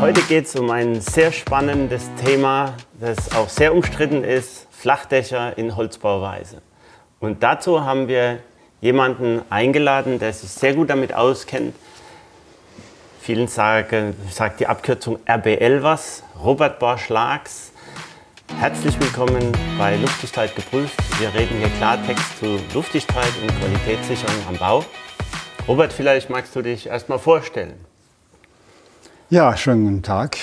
Heute geht es um ein sehr spannendes Thema, das auch sehr umstritten ist, Flachdächer in Holzbauweise. Und dazu haben wir jemanden eingeladen, der sich sehr gut damit auskennt. Vielen sagen, sagt die Abkürzung RBL was, Robert Borsch-Lags. Herzlich willkommen bei Luftdichtheit geprüft. Wir reden hier Klartext zu Luftdichtheit und Qualitätssicherung am Bau. Robert, vielleicht magst du dich erstmal vorstellen. Ja, schönen guten Tag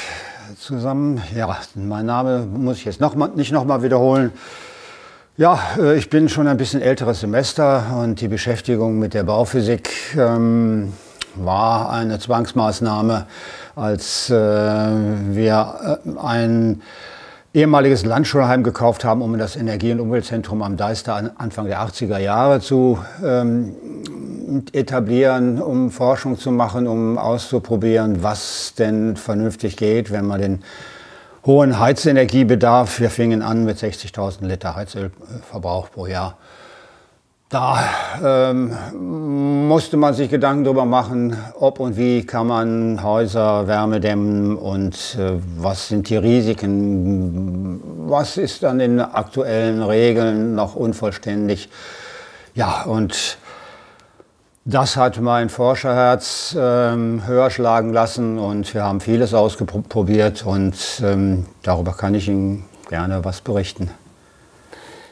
zusammen. Ja, mein Name muss ich jetzt noch mal, nicht nochmal wiederholen. Ja, äh, ich bin schon ein bisschen älteres Semester und die Beschäftigung mit der Bauphysik ähm, war eine Zwangsmaßnahme, als äh, wir äh, ein ehemaliges Landschulheim gekauft haben, um das Energie- und Umweltzentrum am Deister Anfang der 80er Jahre zu ähm, etablieren, um Forschung zu machen, um auszuprobieren, was denn vernünftig geht, wenn man den hohen Heizenergiebedarf, wir fingen an mit 60.000 Liter Heizölverbrauch pro Jahr, da ähm, musste man sich Gedanken darüber machen, ob und wie kann man Häuser Wärme dämmen und äh, was sind die Risiken, was ist an den aktuellen Regeln noch unvollständig. Ja, und das hat mein Forscherherz ähm, höher schlagen lassen und wir haben vieles ausprobiert und ähm, darüber kann ich Ihnen gerne was berichten.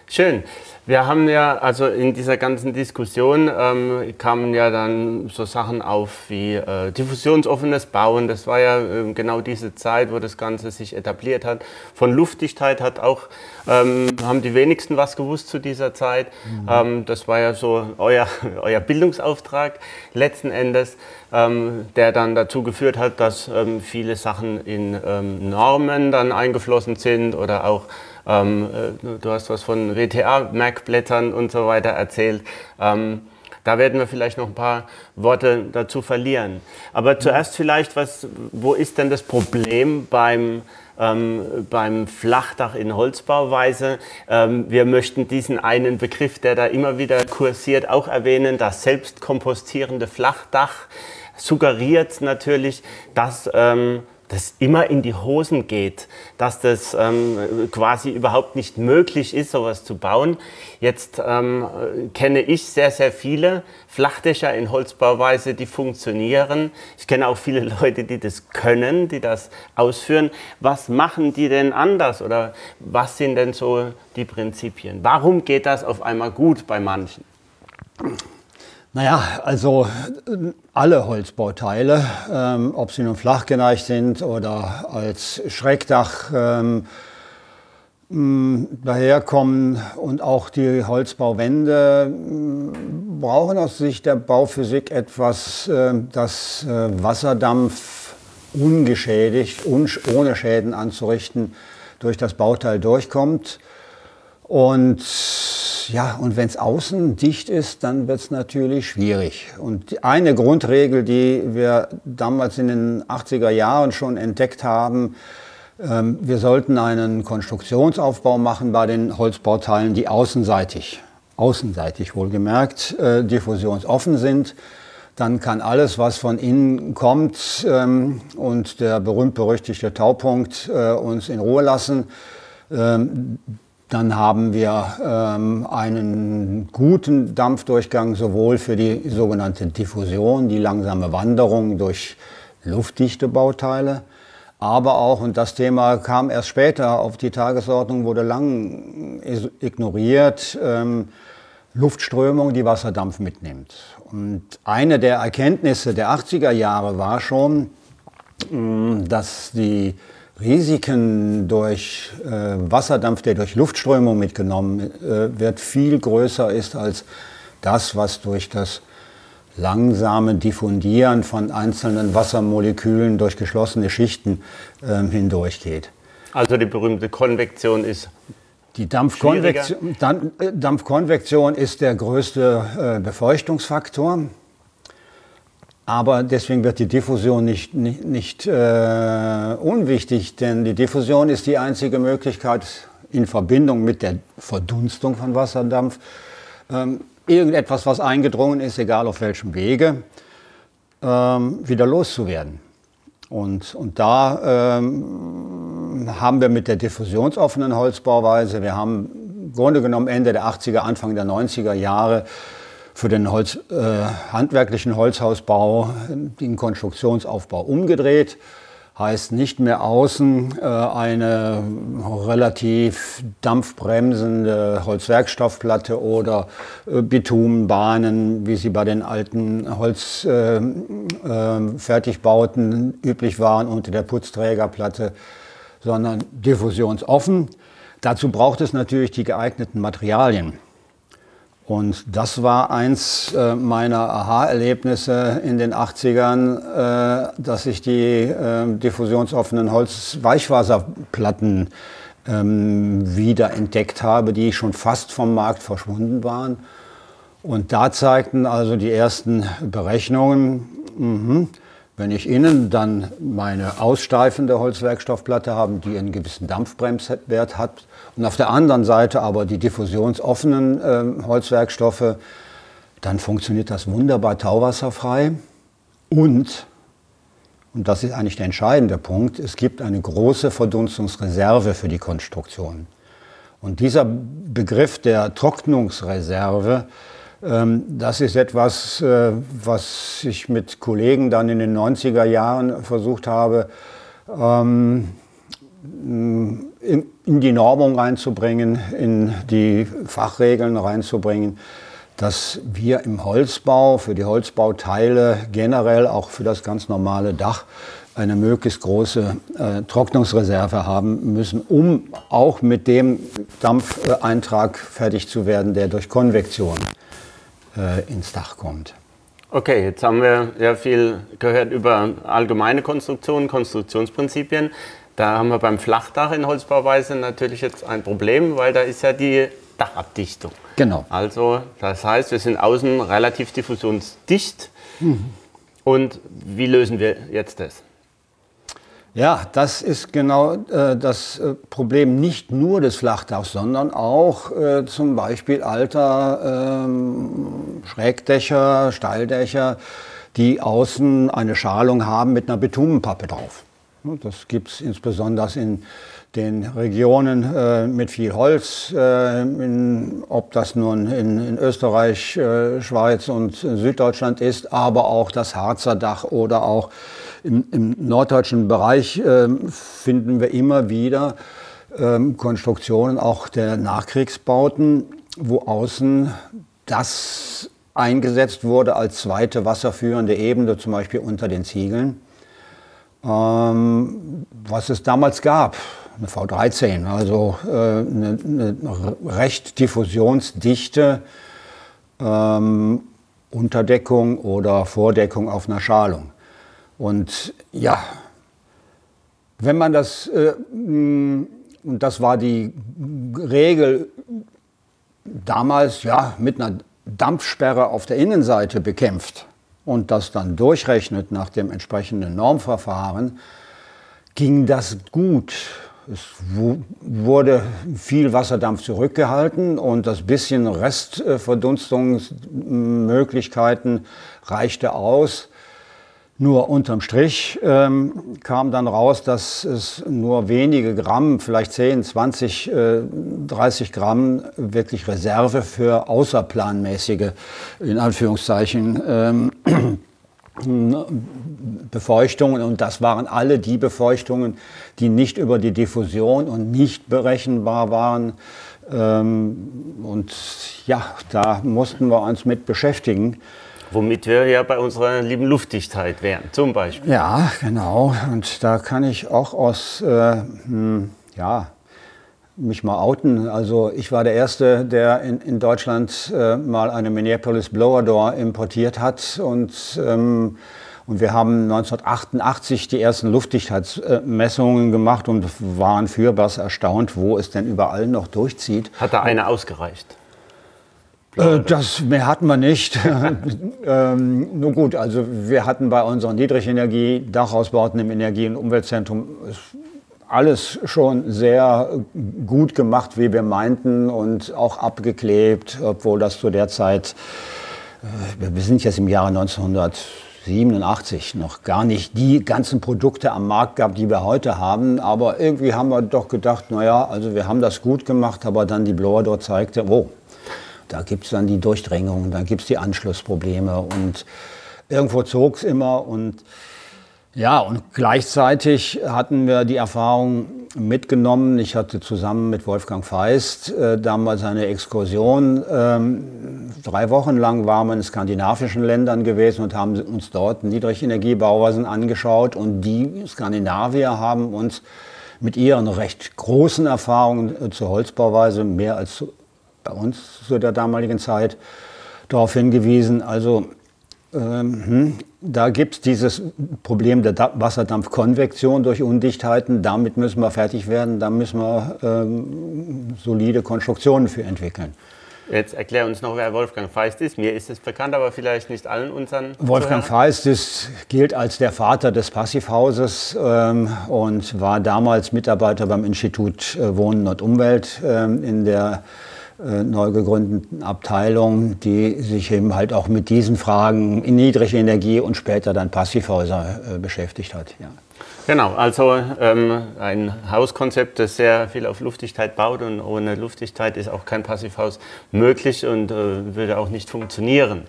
Schön. Wir haben ja, also in dieser ganzen Diskussion ähm, kamen ja dann so Sachen auf wie äh, diffusionsoffenes Bauen. Das war ja äh, genau diese Zeit, wo das Ganze sich etabliert hat. Von Luftdichtheit hat auch, ähm, haben die wenigsten was gewusst zu dieser Zeit. Mhm. Ähm, das war ja so euer, euer Bildungsauftrag letzten Endes, ähm, der dann dazu geführt hat, dass ähm, viele Sachen in ähm, Normen dann eingeflossen sind oder auch ähm, äh, du hast was von WTA-Merkblättern und so weiter erzählt. Ähm, da werden wir vielleicht noch ein paar Worte dazu verlieren. Aber zuerst vielleicht, was, wo ist denn das Problem beim, ähm, beim Flachdach in Holzbauweise? Ähm, wir möchten diesen einen Begriff, der da immer wieder kursiert, auch erwähnen, das selbstkompostierende Flachdach suggeriert natürlich, dass ähm, das immer in die Hosen geht, dass das ähm, quasi überhaupt nicht möglich ist, sowas zu bauen. Jetzt ähm, kenne ich sehr, sehr viele Flachdächer in Holzbauweise, die funktionieren. Ich kenne auch viele Leute, die das können, die das ausführen. Was machen die denn anders oder was sind denn so die Prinzipien? Warum geht das auf einmal gut bei manchen? Naja, also alle Holzbauteile, ähm, ob sie nun flach geneigt sind oder als Schrägdach ähm, daherkommen und auch die Holzbauwände brauchen aus Sicht der Bauphysik etwas, äh, das äh, Wasserdampf ungeschädigt, un ohne Schäden anzurichten, durch das Bauteil durchkommt. Und ja, und wenn es außen dicht ist, dann wird es natürlich schwierig. Und eine Grundregel, die wir damals in den 80er Jahren schon entdeckt haben, ähm, wir sollten einen Konstruktionsaufbau machen bei den Holzbauteilen, die außenseitig, außenseitig wohlgemerkt, äh, diffusionsoffen sind. Dann kann alles, was von innen kommt ähm, und der berühmt-berüchtigte Taupunkt äh, uns in Ruhe lassen. Ähm, dann haben wir ähm, einen guten Dampfdurchgang sowohl für die sogenannte Diffusion, die langsame Wanderung durch luftdichte Bauteile, aber auch, und das Thema kam erst später auf die Tagesordnung, wurde lang ignoriert, ähm, Luftströmung, die Wasserdampf mitnimmt. Und eine der Erkenntnisse der 80er Jahre war schon, dass die Risiken durch äh, Wasserdampf, der durch Luftströmung mitgenommen äh, wird, viel größer ist als das, was durch das langsame Diffundieren von einzelnen Wassermolekülen durch geschlossene Schichten äh, hindurchgeht. Also die berühmte Konvektion ist die Dampfkonvektion, äh, Dampfkonvektion ist der größte äh, Befeuchtungsfaktor. Aber deswegen wird die Diffusion nicht, nicht, nicht äh, unwichtig, denn die Diffusion ist die einzige Möglichkeit in Verbindung mit der Verdunstung von Wasserdampf, ähm, irgendetwas, was eingedrungen ist, egal auf welchem Wege, ähm, wieder loszuwerden. Und, und da ähm, haben wir mit der diffusionsoffenen Holzbauweise, wir haben im Grunde genommen Ende der 80er, Anfang der 90er Jahre für den Holz, äh, handwerklichen Holzhausbau den Konstruktionsaufbau umgedreht heißt nicht mehr außen äh, eine relativ dampfbremsende Holzwerkstoffplatte oder äh, Bitumenbahnen, wie sie bei den alten Holzfertigbauten äh, üblich waren unter der Putzträgerplatte, sondern diffusionsoffen. Dazu braucht es natürlich die geeigneten Materialien. Und das war eins äh, meiner Aha-Erlebnisse in den 80ern, äh, dass ich die äh, diffusionsoffenen Holzweichfaserplatten ähm, wieder entdeckt habe, die schon fast vom Markt verschwunden waren. Und da zeigten also die ersten Berechnungen, mh, wenn ich innen dann meine aussteifende Holzwerkstoffplatte habe, die einen gewissen Dampfbremswert hat, und auf der anderen Seite aber die diffusionsoffenen äh, Holzwerkstoffe, dann funktioniert das wunderbar tauwasserfrei. Und, und das ist eigentlich der entscheidende Punkt, es gibt eine große Verdunstungsreserve für die Konstruktion. Und dieser Begriff der Trocknungsreserve, das ist etwas, äh, was ich mit Kollegen dann in den 90er Jahren versucht habe, ähm, in, die Normung reinzubringen, in die Fachregeln reinzubringen, dass wir im Holzbau, für die Holzbauteile generell auch für das ganz normale Dach eine möglichst große äh, Trocknungsreserve haben müssen, um auch mit dem Dampfeintrag fertig zu werden, der durch Konvektion äh, ins Dach kommt. Okay, jetzt haben wir ja viel gehört über allgemeine Konstruktionen, Konstruktionsprinzipien. Da haben wir beim Flachdach in Holzbauweise natürlich jetzt ein Problem, weil da ist ja die Dachabdichtung. Genau. Also das heißt, wir sind außen relativ diffusionsdicht. Mhm. Und wie lösen wir jetzt das? Ja, das ist genau äh, das äh, Problem nicht nur des Flachdachs, sondern auch äh, zum Beispiel alter ähm, Schrägdächer, Steildächer, die außen eine Schalung haben mit einer Bitumenpappe drauf. Das gibt es insbesondere in den Regionen äh, mit viel Holz, äh, in, ob das nun in, in Österreich, äh, Schweiz und Süddeutschland ist, aber auch das Harzer Dach oder auch im, im norddeutschen Bereich äh, finden wir immer wieder ähm, Konstruktionen auch der Nachkriegsbauten, wo außen das eingesetzt wurde als zweite wasserführende Ebene, zum Beispiel unter den Ziegeln ähm, was es damals gab. Eine V13, also äh, eine, eine, recht diffusionsdichte ähm, Unterdeckung oder Vordeckung auf einer Schalung. Und ja, wenn man das, äh, und das war die Regel damals, ja, mit einer Dampfsperre auf der Innenseite bekämpft, und das dann durchrechnet nach dem entsprechenden Normverfahren, ging das gut. Es wurde viel Wasserdampf zurückgehalten und das bisschen Restverdunstungsmöglichkeiten reichte aus. Nur unterm Strich ähm, kam dann raus, dass es nur wenige Gramm, vielleicht 10, 20, äh, 30 Gramm wirklich Reserve für außerplanmäßige, in Anführungszeichen, ähm, Befeuchtungen und das waren alle die Befeuchtungen, die nicht über die Diffusion und nicht berechenbar waren. Ähm, und ja, da mussten wir uns mit beschäftigen. Womit wir ja bei unserer lieben Luftdichtheit wären, zum Beispiel. Ja, genau. Und da kann ich auch aus, äh, hm, ja, mich mal outen. Also ich war der Erste, der in, in Deutschland äh, mal eine Minneapolis Blower Door importiert hat und ähm, und wir haben 1988 die ersten Luftdichtheitsmessungen gemacht und waren fürbass erstaunt, wo es denn überall noch durchzieht. Hat da eine ausgereicht? Äh, das mehr hatten wir nicht. ähm, nur gut, also wir hatten bei unseren Niedrigenergie-Dachausbauten im Energie- und Umweltzentrum alles schon sehr gut gemacht, wie wir meinten, und auch abgeklebt, obwohl das zu der Zeit, äh, wir sind jetzt im Jahre 1900. 87 noch gar nicht die ganzen Produkte am Markt gab, die wir heute haben. Aber irgendwie haben wir doch gedacht, naja, also wir haben das gut gemacht, aber dann die Blower dort zeigte, oh, da gibt es dann die Durchdringung, da gibt es die Anschlussprobleme und irgendwo zog es immer und ja, und gleichzeitig hatten wir die Erfahrung mitgenommen. Ich hatte zusammen mit Wolfgang Feist äh, damals eine Exkursion. Ähm, drei Wochen lang waren wir in skandinavischen Ländern gewesen und haben uns dort Niedrigenergiebauweisen angeschaut. Und die Skandinavier haben uns mit ihren recht großen Erfahrungen äh, zur Holzbauweise, mehr als bei uns zu der damaligen Zeit, darauf hingewiesen. Also ähm, hm, da gibt es dieses Problem der Wasserdampfkonvektion durch Undichtheiten. Damit müssen wir fertig werden. Da müssen wir ähm, solide Konstruktionen für entwickeln. Jetzt erklär uns noch, wer Wolfgang Feist ist. Mir ist es bekannt, aber vielleicht nicht allen unseren. Wolfgang Zuhörern. Feist ist, gilt als der Vater des Passivhauses ähm, und war damals Mitarbeiter beim Institut äh, Wohnen und Umwelt ähm, in der neu gegründeten Abteilung, die sich eben halt auch mit diesen Fragen in niedrige Energie und später dann Passivhäuser äh, beschäftigt hat. Ja. Genau, also ähm, ein Hauskonzept, das sehr viel auf Luftigkeit baut und ohne Luftigkeit ist auch kein Passivhaus möglich und äh, würde auch nicht funktionieren.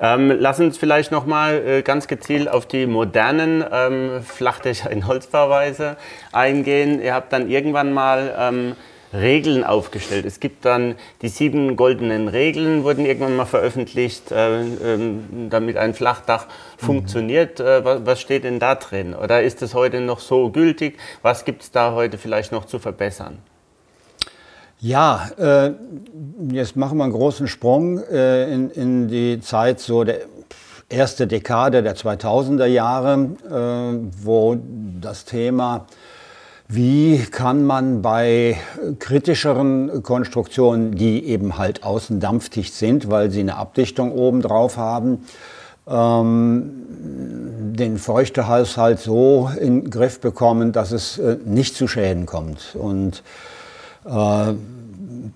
Ähm, lass uns vielleicht nochmal äh, ganz gezielt auf die modernen ähm, Flachdächer in Holzbauweise eingehen. Ihr habt dann irgendwann mal ähm, Regeln aufgestellt. Es gibt dann die sieben goldenen Regeln, wurden irgendwann mal veröffentlicht, äh, ähm, damit ein Flachdach mhm. funktioniert. Äh, was, was, steht denn da drin? Oder ist es heute noch so gültig? Was gibt es da heute vielleicht noch zu verbessern? Ja, äh, jetzt machen wir einen großen Sprung äh, in, in, die Zeit so der erste Dekade der 2000er Jahre, äh, wo das Thema wie kann man bei kritischeren Konstruktionen, die eben halt außen dampfdicht sind, weil sie eine Abdichtung oben drauf haben, ähm, den Feuchtehaushalt so in den Griff bekommen, dass es äh, nicht zu Schäden kommt. Und äh,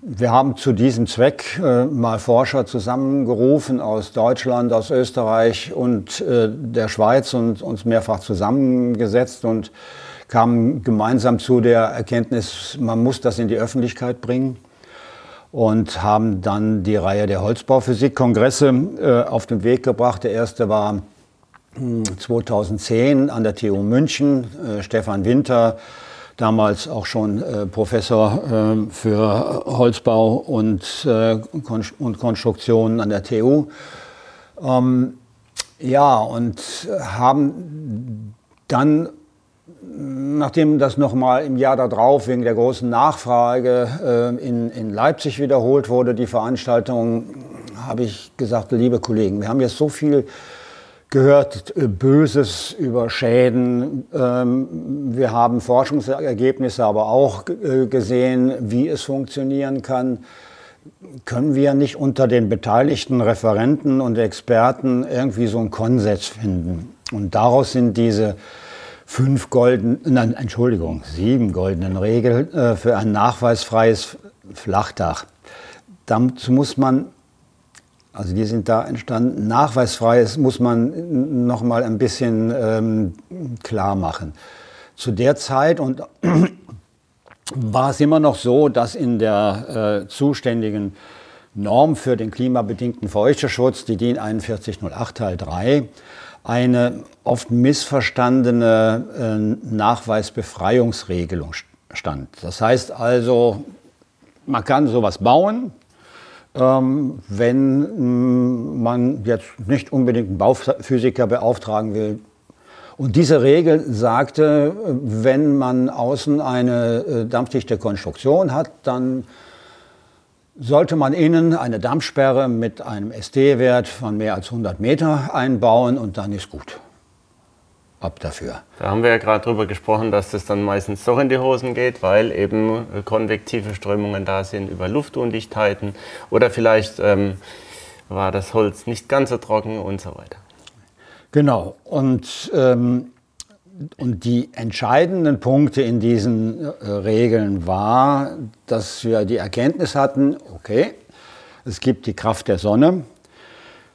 wir haben zu diesem Zweck äh, mal Forscher zusammengerufen aus Deutschland, aus Österreich und äh, der Schweiz und uns mehrfach zusammengesetzt und kamen gemeinsam zu der Erkenntnis, man muss das in die Öffentlichkeit bringen und haben dann die Reihe der Holzbauphysik-Kongresse äh, auf den Weg gebracht. Der erste war 2010 hm, an der TU München. Äh, Stefan Winter, damals auch schon äh, Professor äh, für Holzbau und, äh, und Konstruktion an der TU. Ähm, ja, und haben dann nachdem das nochmal im Jahr darauf wegen der großen Nachfrage äh, in, in Leipzig wiederholt wurde, die Veranstaltung, habe ich gesagt, liebe Kollegen, wir haben jetzt so viel gehört, äh, Böses über Schäden. Ähm, wir haben Forschungsergebnisse aber auch äh, gesehen, wie es funktionieren kann. Können wir nicht unter den beteiligten Referenten und Experten irgendwie so einen Konsens finden? Und daraus sind diese fünf goldenen, nein, Entschuldigung, sieben goldenen Regeln äh, für ein nachweisfreies Flachdach. Dazu muss man, also die sind da entstanden, nachweisfreies muss man noch mal ein bisschen ähm, klar machen. Zu der Zeit und war es immer noch so, dass in der äh, zuständigen Norm für den klimabedingten Feuchteschutz, die DIN 4108 Teil 3, eine oft missverstandene äh, Nachweisbefreiungsregelung stand. Das heißt also, man kann sowas bauen, ähm, wenn mm, man jetzt nicht unbedingt einen Bauphysiker beauftragen will. Und diese Regel sagte, wenn man außen eine äh, dampfdichte Konstruktion hat, dann sollte man innen eine Dampfsperre mit einem SD-Wert von mehr als 100 Meter einbauen und dann ist gut. Ab dafür. Da haben wir ja gerade drüber gesprochen, dass das dann meistens doch in die Hosen geht, weil eben konvektive Strömungen da sind über Luftundichtheiten oder vielleicht ähm, war das Holz nicht ganz so trocken und so weiter. Genau. Und ähm, und die entscheidenden Punkte in diesen äh, Regeln war, dass wir die Erkenntnis hatten, okay, es gibt die Kraft der Sonne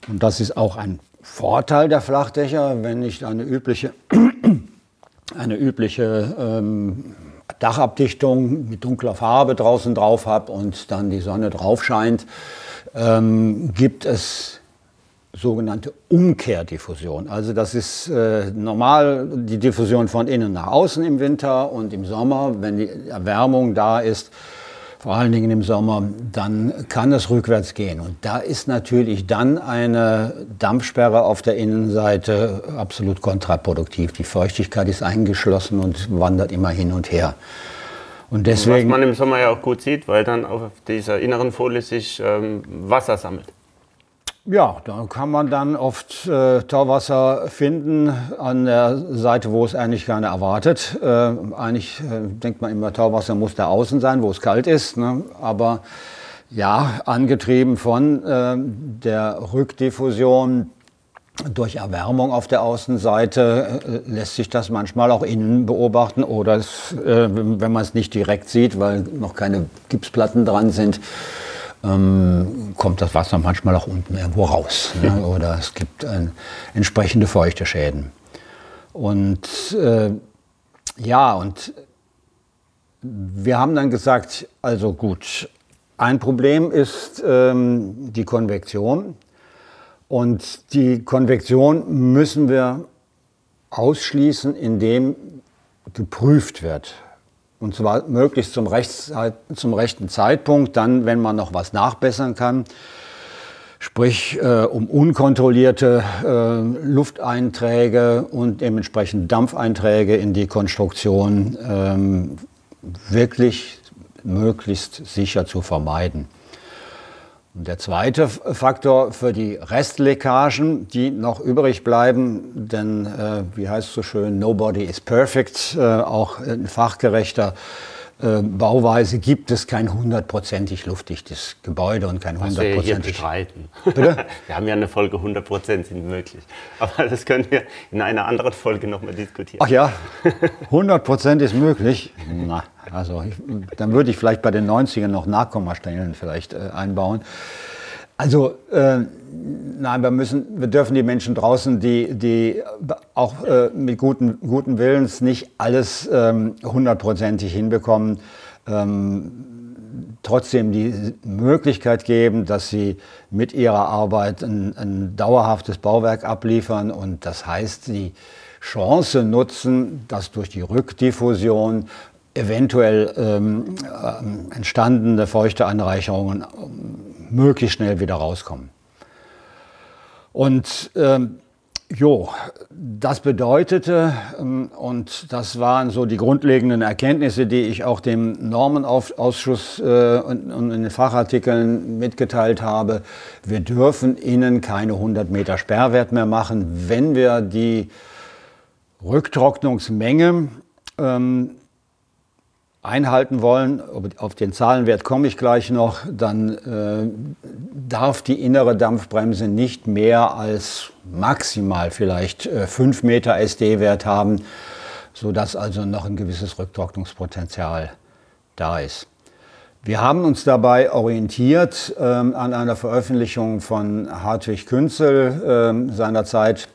und das ist auch ein Vorteil der Flachdächer, wenn ich eine übliche, eine übliche ähm, Dachabdichtung mit dunkler Farbe draußen drauf habe und dann die Sonne drauf scheint, ähm, gibt es sogenannte Umkehrdiffusion. Also das ist äh, normal die Diffusion von innen nach außen im Winter und im Sommer, wenn die Erwärmung da ist, vor allen Dingen im Sommer, dann kann es rückwärts gehen. Und da ist natürlich dann eine Dampfsperre auf der Innenseite absolut kontraproduktiv. Die Feuchtigkeit ist eingeschlossen und wandert immer hin und her. Und deswegen, Was man im Sommer ja auch gut sieht, weil dann auf dieser inneren Folie sich ähm, Wasser sammelt. Ja, da kann man dann oft äh, Tauwasser finden an der Seite, wo es eigentlich keiner erwartet. Äh, eigentlich äh, denkt man immer, Tauwasser muss da außen sein, wo es kalt ist. Ne? Aber ja, angetrieben von äh, der Rückdiffusion durch Erwärmung auf der Außenseite äh, lässt sich das manchmal auch innen beobachten oder es, äh, wenn man es nicht direkt sieht, weil noch keine Gipsplatten dran sind ähm, kommt das Wasser manchmal auch unten irgendwo raus. Ne? Oder es gibt ein, entsprechende feuchte Schäden. Und äh, ja, und wir haben dann gesagt, also gut, ein Problem ist ähm, die Konvektion. Und die Konvektion müssen wir ausschließen, indem geprüft wird. Und zwar möglichst zum, zum, rechten Zeitpunkt, dann, wenn man noch was nachbessern kann. Sprich, äh, um unkontrollierte äh, Lufteinträge und dementsprechend Dampfeinträge in die Konstruktion ähm, wirklich möglichst sicher zu vermeiden. Und der zweite Faktor für die Restleckagen, die noch übrig bleiben, denn äh, wie heißt es so schön, nobody is perfect, äh, auch in fachgerechter Bauweise gibt es kein hundertprozentig luftdichtes Gebäude und kein hundertprozentig. streiten. Bitte? Wir haben ja eine Folge 100 Prozent sind möglich. Aber das können wir in einer anderen Folge nochmal diskutieren. Ach ja, 100 Prozent ist möglich. Na, also ich, dann würde ich vielleicht bei den 90ern noch Nachkommastellen vielleicht äh, einbauen. Also äh, nein, wir müssen, wir dürfen die Menschen draußen, die, die auch äh, mit guten, guten Willens nicht alles ähm, hundertprozentig hinbekommen, ähm, trotzdem die Möglichkeit geben, dass sie mit ihrer Arbeit ein, ein dauerhaftes Bauwerk abliefern. Und das heißt, die Chance nutzen, dass durch die Rückdiffusion eventuell ähm, äh, entstandene Feuchteanreicherungen ähm, möglichst schnell wieder rauskommen. Und ähm, jo, das bedeutete, ähm, und das waren so die grundlegenden Erkenntnisse, die ich auch dem Normenausschuss äh, und, und in den Fachartikeln mitgeteilt habe, wir dürfen innen keine 100 Meter Sperrwert mehr machen, wenn wir die Rücktrocknungsmenge ähm, einhalten wollen, auf den Zahlenwert komme ich gleich noch, dann äh, darf die innere Dampfbremse nicht mehr als maximal vielleicht äh, 5 Meter SD-Wert haben, sodass also noch ein gewisses Rücktrocknungspotenzial da ist. Wir haben uns dabei orientiert ähm, an einer Veröffentlichung von Hartwig Künzel äh, seinerzeit,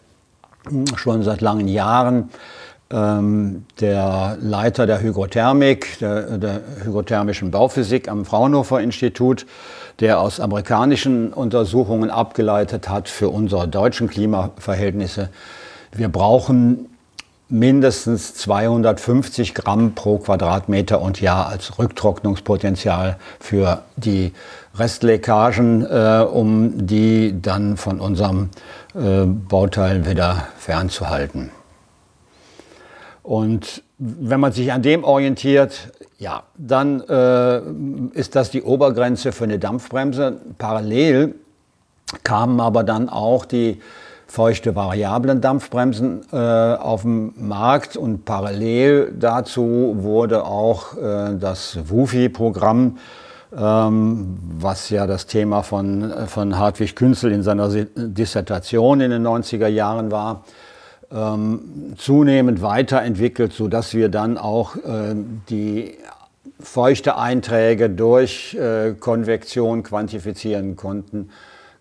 schon seit langen Jahren, ähm, der Leiter der Hygrothermik, der, der, hygrothermischen Bauphysik am Fraunhofer Institut, der aus amerikanischen Untersuchungen abgeleitet hat für unsere deutschen Klimaverhältnisse. Wir brauchen mindestens 250 Gramm pro Quadratmeter und Jahr als Rücktrocknungspotenzial für die Restleckagen, äh, um die dann von unserem äh, Bauteil wieder fernzuhalten. Und wenn man sich an dem orientiert, ja, dann äh, ist das die Obergrenze für eine Dampfbremse. Parallel kamen aber dann auch die feuchte variablen Dampfbremsen äh, auf den Markt und parallel dazu wurde auch äh, das WUFI-Programm, ähm, was ja das Thema von, von Hartwig Künzel in seiner Dissertation in den 90er Jahren war, ähm, zunehmend weiterentwickelt, sodass wir dann auch äh, die feuchte Einträge durch äh, Konvektion quantifizieren konnten.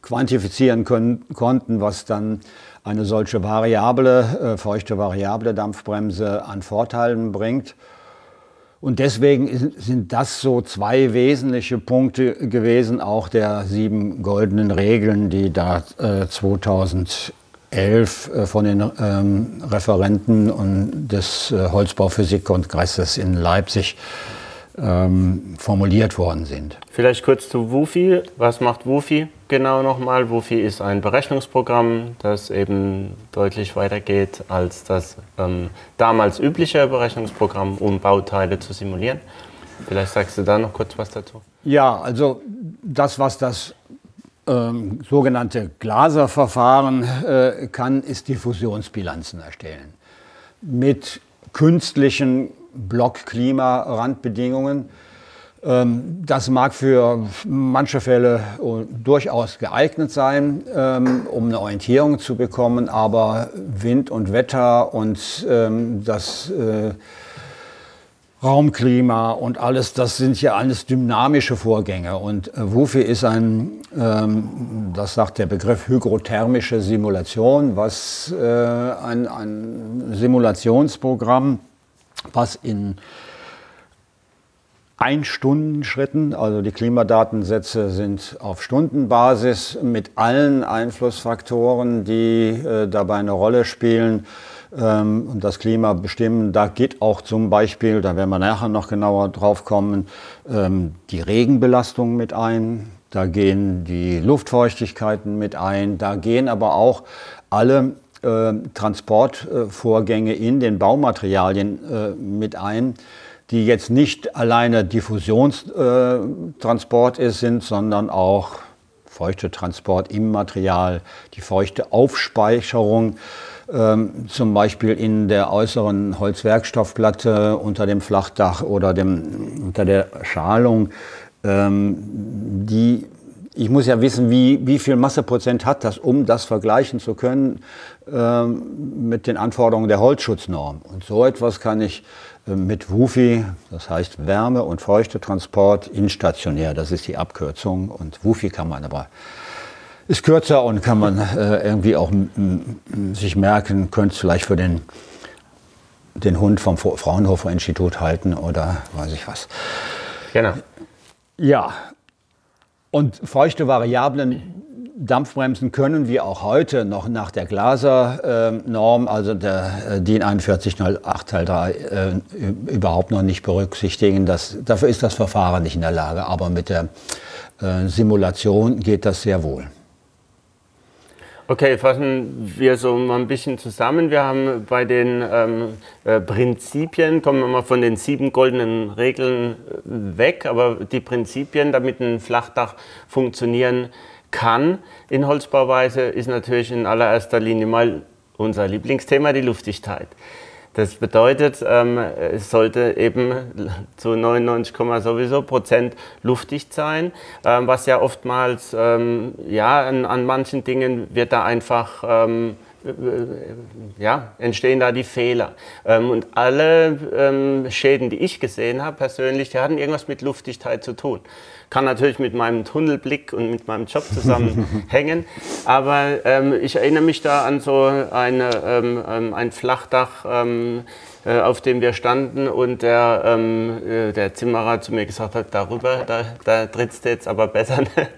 quantifizieren können, konnten, was dann eine solche variable, äh, feuchte variable Dampfbremse an Vorteilen bringt. Und deswegen sind das so zwei wesentliche Punkte gewesen, auch der sieben goldenen Regeln, die da äh, 2011 äh, von den ähm, Referenten und des äh, Holzbauphysikkongresses in Leipzig ähm, formuliert worden sind. Vielleicht kurz zu WUFI. Was macht WUFI genau nochmal? WUFI ist ein Berechnungsprogramm, das eben deutlich weitergeht als das ähm, damals übliche Berechnungsprogramm, um Bauteile zu simulieren. Vielleicht sagst du da noch kurz was dazu. Ja, also das, was das ähm, sogenannte Glaser-Verfahren äh, kann, ist Diffusionsbilanzen erstellen. Mit künstlichen Blockklimarandbedingungen. Ähm, das mag für manche Fälle äh, durchaus geeignet sein, ähm, um eine Orientierung zu bekommen, aber Wind und Wetter und ähm, das äh, Raumklima und alles, das sind ja alles dynamische Vorgänge. Und äh, WUFI ist ein, das sagt der Begriff hygrothermische Simulation, was ein, ein Simulationsprogramm was in Ein-Stunden-Schritten, also die Klimadatensätze sind auf Stundenbasis mit allen Einflussfaktoren, die äh, dabei eine Rolle spielen ähm, und das Klima bestimmen. Da geht auch zum Beispiel, da werden wir nachher noch genauer drauf kommen, ähm, die Regenbelastung mit ein. Da gehen die Luftfeuchtigkeiten mit ein. Da gehen aber auch alle äh, Transportvorgänge in den Baumaterialien äh, mit ein, die jetzt nicht alleine Diffusionstransport äh, sind, sondern auch feuchte Transport im Material, die feuchte Aufspeicherung, ähm, zum Beispiel in der äußeren Holzwerkstoffplatte unter dem Flachdach oder dem, unter der Schalung, ähm, die ich muss ja wissen, wie, wie viel Masseprozent hat das, um das vergleichen zu können ähm, mit den Anforderungen der Holzschutznorm. Und so etwas kann ich mit WUFI, das heißt Wärme- und Feuchtetransport instationär, das ist die Abkürzung. Und WUFI kann man aber, ist kürzer und kann man äh, irgendwie auch sich merken, könnte es vielleicht für den, den Hund vom Fraunhofer Institut halten oder weiß ich was. Genau. Ja, und feuchte Variablen Dampfbremsen können wir auch heute noch nach der Glaser-Norm, also der DIN 4108 Teil 3, äh, überhaupt noch nicht berücksichtigen. Das, dafür ist das Verfahren nicht in der Lage, aber mit der äh, Simulation geht das sehr wohl. Okay, fassen wir so mal ein bisschen zusammen. Wir haben bei den ähm, äh, Prinzipien, kommen wir mal von den sieben goldenen Regeln äh, weg, aber die Prinzipien, damit ein Flachdach funktionieren kann in Holzbauweise, ist natürlich in allererster Linie mal unser Lieblingsthema, die Luftigkeit. Das bedeutet, ähm, es sollte eben zu 99, sowieso Prozent luftdicht sein, ähm, was ja oftmals, ähm, ja, an, an, manchen Dingen wird da einfach, ähm, äh, ja, entstehen da die Fehler. Ähm, und alle ähm, Schäden, die ich gesehen habe persönlich, die hatten irgendwas mit Luftdichtheit zu tun kann natürlich mit meinem Tunnelblick und mit meinem Job zusammenhängen. Aber ähm, ich erinnere mich da an so eine, ähm, ähm ein Flachdach, ähm, äh, auf dem wir standen und der, ähm, äh, der Zimmerer zu mir gesagt hat, darüber, da, da trittst du jetzt aber besser nicht.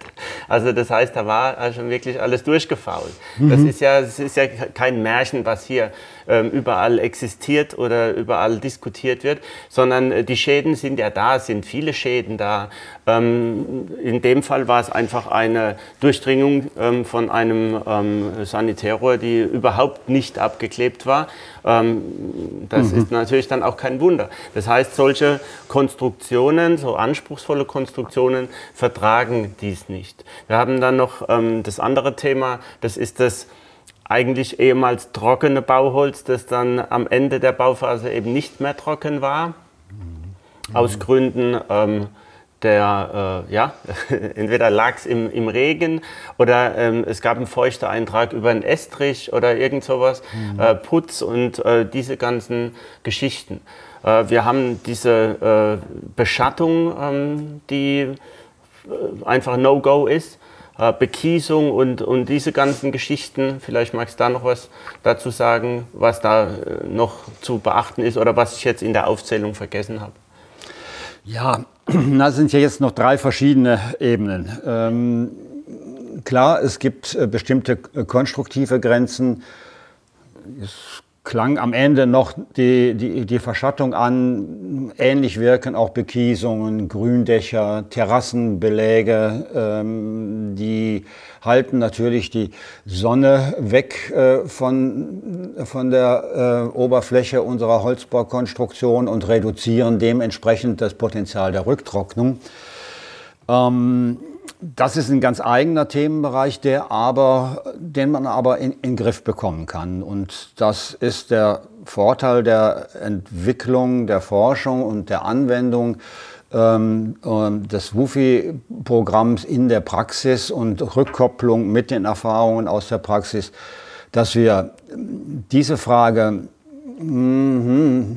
Also das heißt, da war also wirklich alles durchgefault. Mhm. Das, ist ja, das ist ja kein Märchen, was hier überall existiert oder überall diskutiert wird, sondern äh, die Schäden sind ja da, sind viele Schäden da. Ähm, in dem Fall war es einfach eine Durchdringung ähm, von einem Sanitärrohr, die überhaupt nicht abgeklebt war. das mhm. ist natürlich dann auch kein Wunder. Das heißt, solche Konstruktionen, so anspruchsvolle Konstruktionen, vertragen dies nicht. Wir haben dann noch das andere Thema, das ist das eigentlich ehemals trockene Bauholz, das dann am Ende der Bauphase eben nicht mehr trocken war. Mhm. Aus Gründen ähm, der, äh, ja, entweder lag es im, im Regen oder ähm, es gab einen feuchten Eintrag über einen Estrich oder irgend sowas, mhm. äh, Putz und äh, diese ganzen Geschichten. Äh, wir haben diese äh, Beschattung, ähm, die äh, einfach No-Go ist äh, Bekiesung und, und diese ganzen Geschichten. Vielleicht magst du da noch was dazu sagen, was da äh, noch zu beachten ist oder was ich jetzt in der Aufzählung vergessen habe. Ja, das sind ja jetzt noch drei verschiedene Ebenen. Ähm, klar, es gibt äh, bestimmte konstruktive Grenzen. Es klang am Ende noch die, die, die Verschattung an. Ähnlich wirken auch Bekiesungen, Gründächer, Terrassenbeläge. Ähm, die halten natürlich die Sonne weg äh, von, von der äh, Oberfläche unserer Holzbaukonstruktion und reduzieren dementsprechend das Potenzial der Rücktrocknung. Ähm, das ist ein ganz eigener Themenbereich, der aber, den man aber in, in Griff bekommen kann. Und das ist der Vorteil der Entwicklung, der Forschung und der Anwendung ähm, ähm des WUFI-Programms in der Praxis und Rückkopplung mit den Erfahrungen aus der Praxis, dass wir diese Frage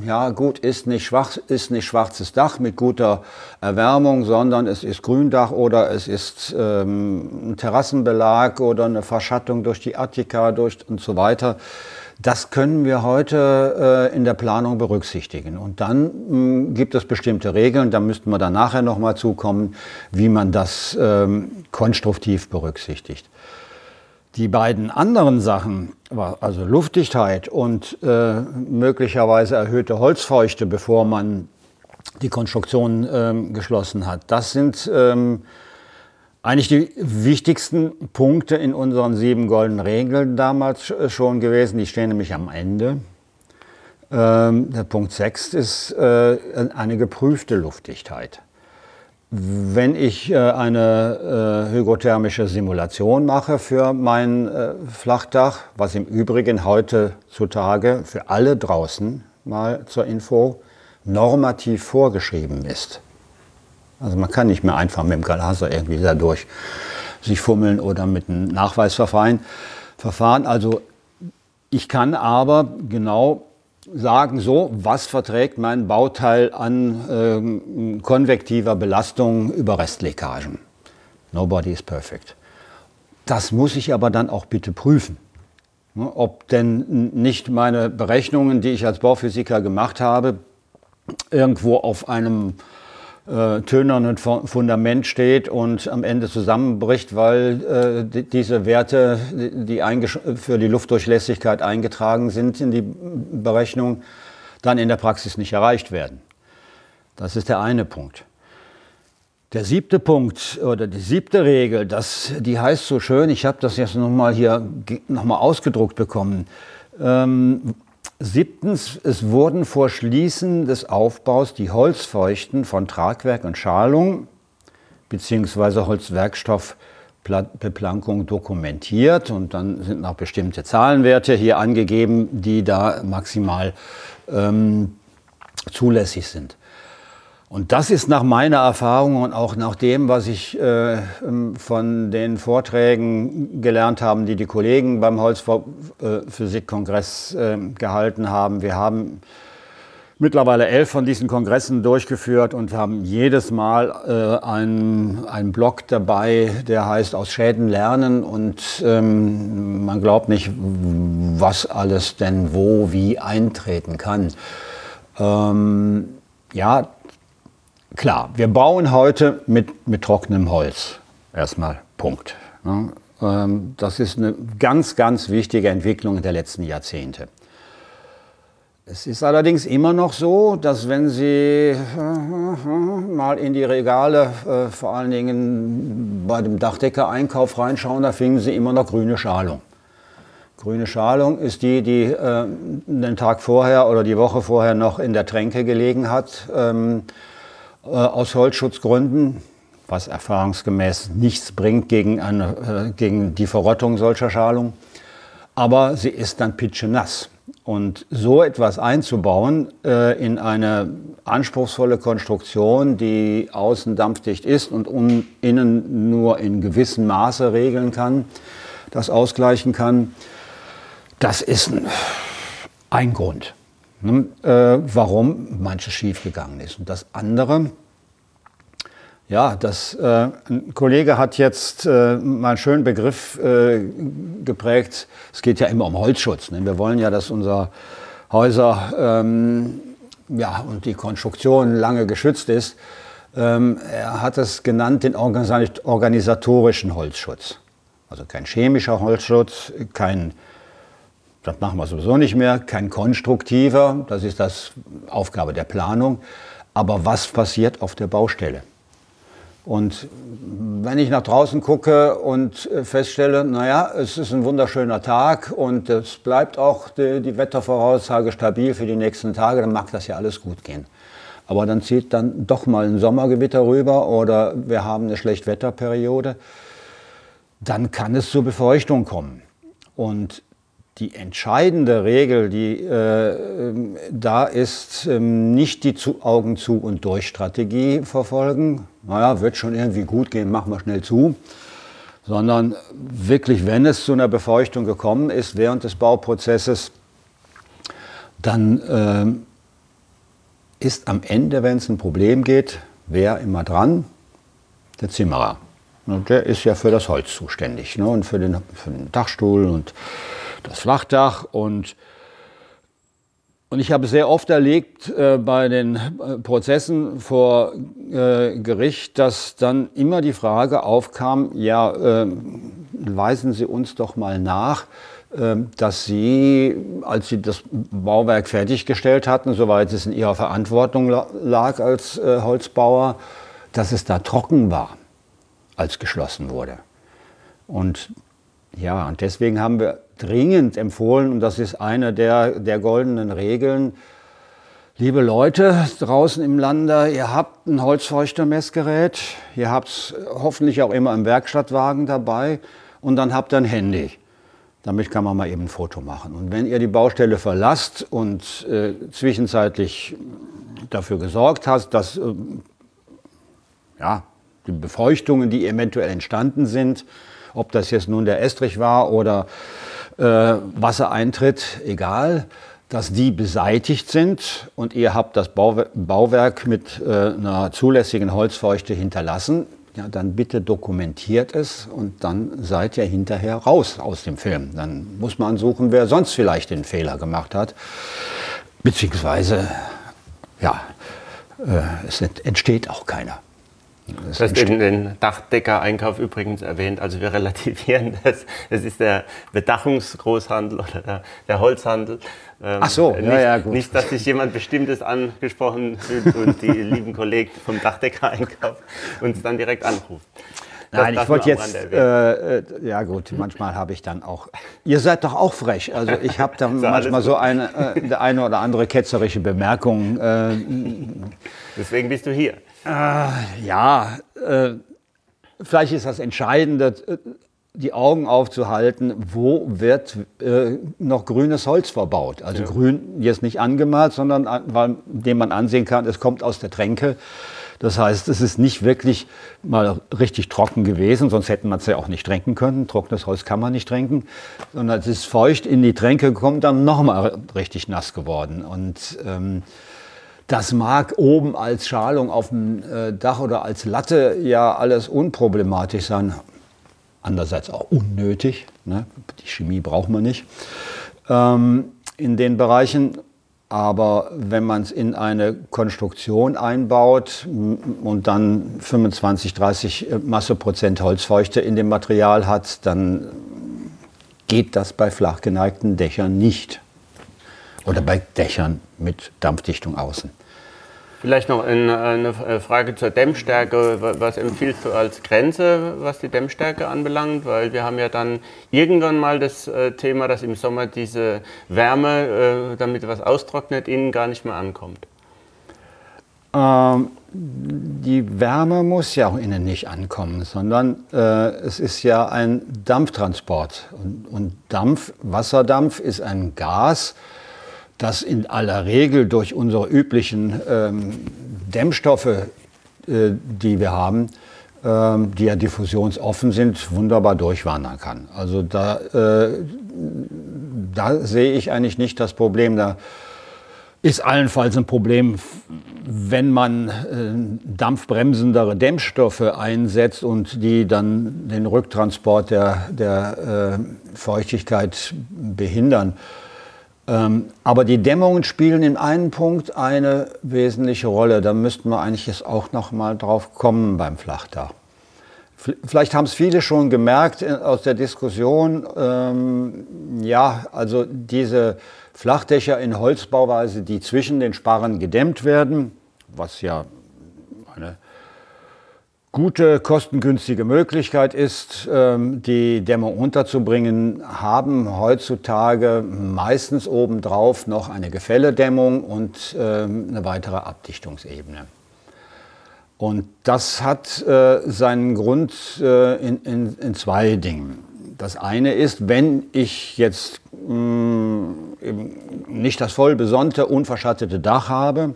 ja, gut, ist nicht, schwach, ist nicht schwarzes Dach mit guter Erwärmung, sondern es ist Gründach oder es ist ähm, ein Terrassenbelag oder eine Verschattung durch die Attika durch und so weiter. Das können wir heute äh, in der Planung berücksichtigen. Und dann mh, hm, gibt es bestimmte Regeln, da müssten wir dann nachher nochmal zukommen, wie man das ähm, konstruktiv berücksichtigt. Die beiden anderen Sachen, also Luftdichtheit und äh, möglicherweise erhöhte Holzfeuchte, bevor man die Konstruktion ähm, geschlossen hat, das sind ähm, eigentlich die wichtigsten Punkte in unseren sieben goldenen Regeln damals schon gewesen. Die stehen nämlich am Ende. Ähm, der Punkt 6 ist äh, eine geprüfte Luftdichtheit. Wenn ich äh, eine äh, hygrothermische Simulation mache für mein äh, Flachdach, was im Übrigen heutzutage für alle draußen mal zur Info normativ vorgeschrieben ist. Also man kann nicht mehr einfach mit dem Galaser irgendwie dadurch sich fummeln oder mit einem Nachweisverfahren. Verfahren. Also ich kann aber genau sagen so, was verträgt mein Bauteil an ähm, konvektiver Belastung über Restleckagen. Nobody is perfect. Das muss ich aber dann auch bitte prüfen. Ne, ob denn nicht meine Berechnungen, die ich als Bauphysiker gemacht habe, irgendwo auf einem äh, tönernen Fundament steht und am Ende zusammenbricht, weil äh, die, diese Werte, die, die für die Luftdurchlässigkeit eingetragen sind in die Berechnung, dann in der Praxis nicht erreicht werden. Das ist der eine Punkt. Der siebte Punkt oder die siebte Regel, das, die heißt so schön, ich habe das jetzt nochmal hier nochmal ausgedruckt bekommen. Ähm, Siebtens, es wurden vor Schließen des Aufbaus die Holzfeuchten von Tragwerk und Schalung bzw. Holzwerkstoffbeplankung dokumentiert und dann sind noch bestimmte Zahlenwerte hier angegeben, die da maximal ähm, zulässig sind. Und das ist nach meiner Erfahrung und auch nach dem, was ich äh, von den Vorträgen gelernt habe, die die Kollegen beim Holzphysikkongress äh, gehalten haben. Wir haben mittlerweile elf von diesen Kongressen durchgeführt und haben jedes Mal äh, einen, einen Blog dabei, der heißt Aus Schäden lernen. Und ähm, man glaubt nicht, was alles denn wo, wie eintreten kann. Ähm, ja, Klar, wir bauen heute mit, mit trockenem Holz. Erstmal Punkt. Ähm, das ist eine ganz, ganz wichtige Entwicklung der letzten Jahrzehnte. Es ist allerdings immer noch so, dass wenn Sie mal in die Regale, äh, vor allen Dingen bei dem Dachdecker-Einkauf reinschauen, da finden Sie immer noch grüne Schalung. Grüne Schalung ist die, die äh, den Tag vorher oder die Woche vorher noch in der Tränke gelegen hat. Ähm, äh, aus Holzschutzgründen, was erfahrungsgemäß nichts bringt gegen, eine, äh, gegen die Verrottung solcher Schalung. Aber sie ist dann pitschenass. Und so etwas einzubauen äh, in eine anspruchsvolle Konstruktion, die außen dampfdicht ist und un, innen nur in gewissem Maße regeln kann, das ausgleichen kann, das ist ein, ein Grund ne, äh, warum manches schiefgegangen ist. Und das andere, Ja, das, äh, ein Kollege hat jetzt äh, mal einen schönen Begriff äh, geprägt. Es geht ja immer um Holzschutz. Ne? Wir wollen ja, dass unsere Häuser ähm, ja, und die Konstruktion lange geschützt ist. Ähm, er hat es genannt den organisatorischen Holzschutz. Also kein chemischer Holzschutz, kein, das machen wir sowieso nicht mehr, kein konstruktiver, das ist das Aufgabe der Planung. Aber was passiert auf der Baustelle? Und wenn ich nach draußen gucke und äh, feststelle, naja, es ist ein wunderschöner Tag und es bleibt auch die, die Wettervoraussage stabil für die nächsten Tage, dann mag das ja alles gut gehen. Aber dann zieht dann doch mal ein Sommergewitter rüber oder wir haben eine Schlechtwetterperiode, dann kann es zur Befeuchtung kommen. Und die entscheidende Regel, die äh, da ist, äh, nicht die zu Augen zu und durch Strategie verfolgen. Naja, wird schon irgendwie gut gehen, machen wir schnell zu. Sondern wirklich, wenn es zu einer Befeuchtung gekommen ist während des Bauprozesses, dann äh, ist am Ende, wenn es ein Problem geht, wer immer dran? Der Zimmerer. Und der ist ja für das Holz zuständig ne? und für den, für den Dachstuhl und das Flachdach und und ich habe sehr oft erlebt äh, bei den äh, Prozessen vor äh, Gericht, dass dann immer die Frage aufkam, ja, äh, weisen Sie uns doch mal nach, ähm, dass Sie, als Sie das Bauwerk fertiggestellt hatten, soweit es in Ihrer Verantwortung lag als äh, Holzbauer, dass es da trocken war, als geschlossen wurde. Und ja, und deswegen haben wir dringend empfohlen, und das ist eine der, der goldenen Regeln, liebe Leute draußen im Lande, ihr habt ein Holzfeuchtermessgerät, ihr habt es hoffentlich auch immer im Werkstattwagen dabei und dann habt ihr ein Handy. Damit kann man mal eben ein Foto machen. Und wenn ihr die Baustelle verlasst und äh, zwischenzeitlich dafür gesorgt hast, dass äh, ja, die Befeuchtungen, die eventuell entstanden sind, ob das jetzt nun der Estrich war oder äh, Wassereintritt, egal, dass die beseitigt sind und ihr habt das Bauwerk mit äh, einer zulässigen Holzfeuchte hinterlassen, ja, dann bitte dokumentiert es und dann seid ihr hinterher raus aus dem Film. Dann muss man suchen, wer sonst vielleicht den Fehler gemacht hat. Beziehungsweise, ja, äh, es entsteht auch keiner. Das du hast eben den Dachdecker-Einkauf übrigens erwähnt. Also wir relativieren das. Das ist der Bedachungsgroßhandel oder der, der Holzhandel. Ähm, Ach so, nicht, ja, ja, gut. Nicht, dass sich jemand Bestimmtes angesprochen fühlt und die lieben Kollegen vom Dachdecker-Einkauf uns dann direkt anrufen. Nein, ich wollte jetzt, äh, äh, ja gut, manchmal habe ich dann auch, ihr seid doch auch frech. Also ich habe dann so manchmal so eine, äh, eine oder andere ketzerische Bemerkung. Äh, Deswegen bist du hier. Äh, ja, äh, vielleicht ist das Entscheidende, äh, die Augen aufzuhalten, wo wird äh, noch grünes Holz verbaut. Also ja. grün jetzt nicht angemalt, sondern weil, dem man ansehen kann, es kommt aus der Tränke. Das heißt, es ist nicht wirklich mal richtig trocken gewesen, sonst hätten wir es ja auch nicht tränken können. Trockenes Holz kann man nicht tränken, sondern es ist feucht in die Tränke gekommen, dann nochmal richtig nass geworden. Und ähm, das mag oben als Schalung auf dem äh, Dach oder als Latte ja alles unproblematisch sein. Andererseits auch unnötig. Ne? Die Chemie braucht man nicht ähm, in den Bereichen. Aber wenn man es in eine Konstruktion einbaut und dann 25, 30 äh, Masseprozent Holzfeuchte in dem Material hat, dann geht das bei flach geneigten Dächern nicht. Oder bei Dächern mit Dampfdichtung außen. Vielleicht noch eine Frage zur Dämmstärke. Was empfiehlst du als Grenze, was die Dämmstärke anbelangt? Weil wir haben ja dann irgendwann mal das äh, Thema, dass im Sommer diese Wärme, äh, damit was austrocknet, innen gar nicht mehr ankommt. Ähm, die Wärme muss ja auch innen nicht ankommen, sondern äh, es ist ja ein Dampftransport. Und, und Dampf, Wasserdampf ist ein Gas, das in aller Regel durch unsere üblichen ähm, Dämmstoffe, äh, die wir haben, ähm, die ja diffusionsoffen sind, wunderbar durchwandern kann. Also da, äh, da sehe ich eigentlich nicht das Problem. Da ist allenfalls ein Problem, wenn man äh, dampfbremsendere Dämmstoffe einsetzt und die dann den Rücktransport der, der äh, Feuchtigkeit behindern. Ähm, aber die Dämmungen spielen in einem Punkt eine wesentliche Rolle. Da müssten wir eigentlich jetzt auch noch mal drauf kommen beim Flachdach. Vielleicht haben es viele schon gemerkt äh, aus der Diskussion. Ähm, ja, also diese Flachdächer in Holzbauweise, die zwischen den Sparren gedämmt werden, was ja eine gute, kostengünstige Möglichkeit ist, ähm, die Dämmung unterzubringen, haben heutzutage meistens obendrauf noch eine Gefälledämmung und ähm, eine weitere Abdichtungsebene. Und das hat äh, seinen Grund äh, in, in, in, zwei Dingen. Das eine ist, wenn ich jetzt mh, mm, nicht das voll besonnte, unverschattete Dach habe,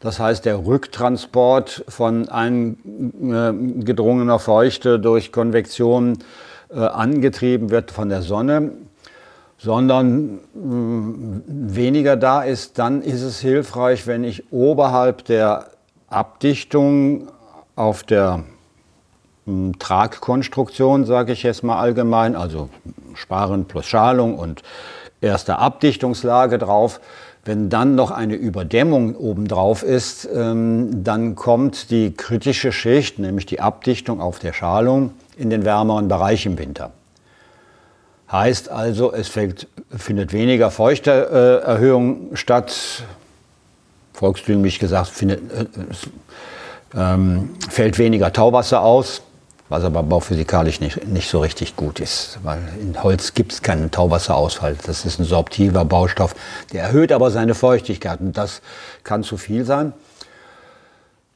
das heißt, der Rücktransport von eingedrungener äh, Feuchte durch Konvektion äh, angetrieben wird von der Sonne, sondern mh, weniger da ist, dann ist es hilfreich, wenn ich oberhalb der Abdichtung auf der mh, Tragkonstruktion, sage ich jetzt mal allgemein, also Sparen plus Schalung und erste Abdichtungslage drauf, wenn dann noch eine Überdämmung obendrauf ist, ähm, dann kommt die kritische Schicht, nämlich die Abdichtung auf der Schalung, in den wärmeren Bereich im Winter. Heißt also, es fällt, findet weniger Feuchterhöhung statt. Volkstümlich gesagt, findet, äh, ähm, fällt weniger Tauwasser aus was aber bauphysikalisch nicht, nicht so richtig gut ist, weil in Holz gibt es keinen Tauwasserausfall. Das ist ein sorptiver Baustoff, der erhöht aber seine Feuchtigkeit und das kann zu viel sein.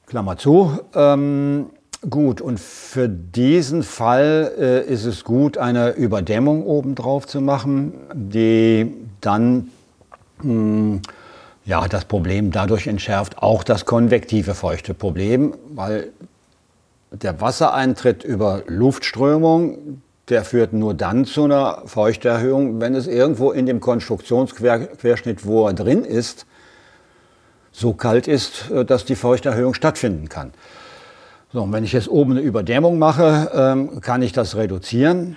Klammer zu. Ähm, gut, und für diesen Fall äh, ist es gut, eine Überdämmung obendrauf zu machen, die dann mh, hm, ja, das Problem dadurch entschärft, auch das konvektive Feuchteproblem, weil der Wassereintritt über Luftströmung, der führt nur dann zu einer Feuchterhöhung, wenn es irgendwo in dem Konstruktionsquerschnitt, wo er drin ist, so kalt ist, äh, dass die Feuchterhöhung stattfinden kann. So, und wenn ich jetzt oben eine Überdämmung mache, ähm, kann ich das reduzieren.